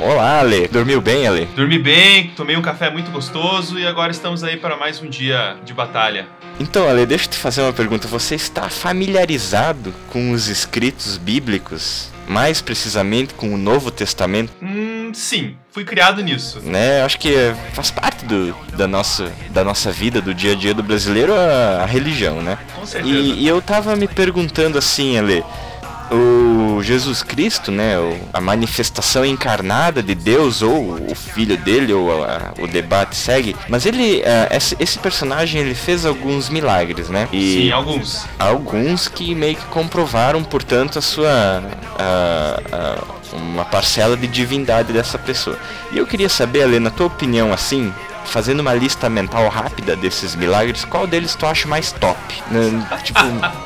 Olá, Ale. Dormiu bem, Ale? Dormi bem, tomei um café muito gostoso e agora estamos aí para mais um dia de batalha. Então, Ale, deixa eu te fazer uma pergunta. Você está familiarizado com os escritos bíblicos? Mais precisamente com o Novo Testamento? Hum, sim, fui criado nisso. Né, acho que faz parte do, da, nossa, da nossa vida, do dia a dia do brasileiro, a, a religião, né? Com certeza. E, e eu tava me perguntando assim, Ale, o Jesus Cristo, né, a manifestação encarnada de Deus ou o filho dele ou a, o debate segue, mas ele uh, esse, personagem ele fez alguns milagres, né? E Sim, alguns. Alguns que meio que comprovaram, portanto, a sua uh, uh, uma parcela de divindade dessa pessoa. E eu queria saber, Ale, na tua opinião, assim, fazendo uma lista mental rápida desses milagres, qual deles tu acha mais top? Né, tipo,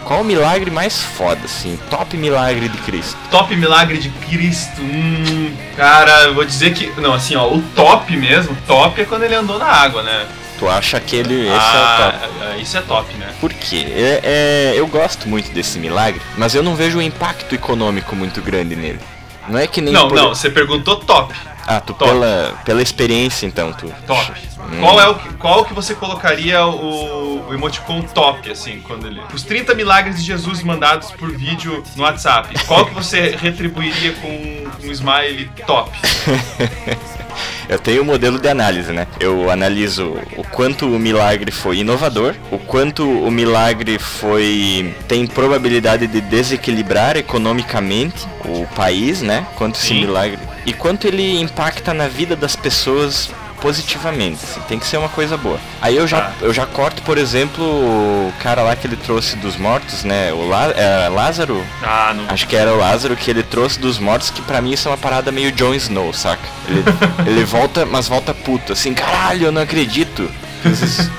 qual o milagre mais foda, assim? Top milagre de Cristo. Top milagre de Cristo. Hum, cara, eu vou dizer que. Não, assim, ó, o top mesmo, top é quando ele andou na água, né? Tu acha que ele. Esse ah, é o top. É, isso é top, né? Por quê? É, é, eu gosto muito desse milagre, mas eu não vejo um impacto econômico muito grande nele. Não é que nem. Não, por... não, você perguntou top. Ah, tu top. Pela, pela experiência então, tu. Top. Hum. Qual é o que, qual que você colocaria o, o emoticon top, assim, quando ele. Os 30 milagres de Jesus mandados por vídeo no WhatsApp. Qual que você retribuiria com um smile top? Eu tenho um modelo de análise, né? Eu analiso o quanto o milagre foi inovador, o quanto o milagre foi tem probabilidade de desequilibrar economicamente o país, né? Quanto Sim. esse milagre e quanto ele impacta na vida das pessoas positivamente. Assim, tem que ser uma coisa boa. Aí eu já, ah. eu já corto, por exemplo, o cara lá que ele trouxe dos mortos, né? O Lá, é, Lázaro. Ah, não. Acho que era o Lázaro que ele trouxe dos mortos, que pra mim isso é uma parada meio Jon Snow, saca? Ele, ele volta, mas volta puto, assim, caralho, eu não acredito.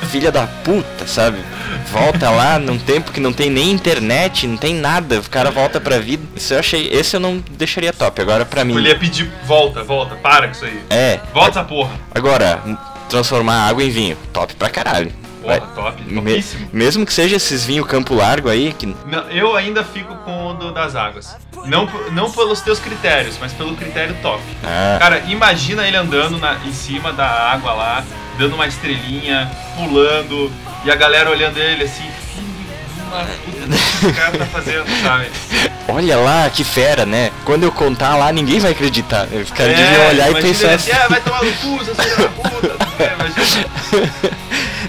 Filha da puta, sabe? Volta lá num tempo que não tem nem internet, não tem nada, o cara volta pra vida. Isso eu achei. Esse eu não deixaria top. Agora pra mim. Ele ia pedir volta, volta, para com isso aí. É. Volta essa porra. Agora, transformar água em vinho. Top pra caralho. Porra, top, topíssimo. Me, mesmo que seja esses vinhos Campo Largo aí. Que... Não, eu ainda fico com o do, das águas. Não, não pelos teus critérios, mas pelo critério top. Ah. Cara, imagina ele andando na, em cima da água lá, dando uma estrelinha, pulando, e a galera olhando ele assim, esse cara tá fazendo, sabe? Olha lá, que fera, né? Quando eu contar lá, ninguém vai acreditar. Os caras é, olhar e pensar assim. É, vai tomar no cu, seu filho da puta. É, mas...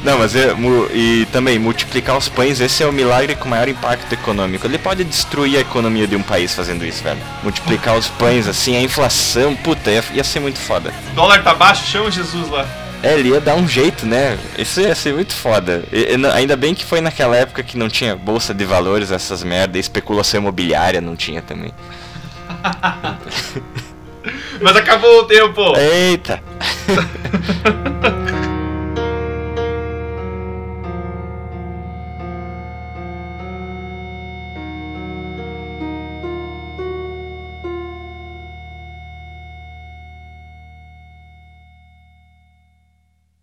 Não, mas é, e também multiplicar os pães, esse é o milagre com maior impacto econômico. Ele pode destruir a economia de um país fazendo isso, velho. Multiplicar os pães, assim, a inflação, puta, ia, ia ser muito foda. O dólar tá baixo, chama Jesus lá. É, ele ia dar um jeito, né? Isso ia ser muito foda. E, ainda bem que foi naquela época que não tinha bolsa de valores, essas merda, e especulação imobiliária não tinha também. Mas acabou o tempo! Eita!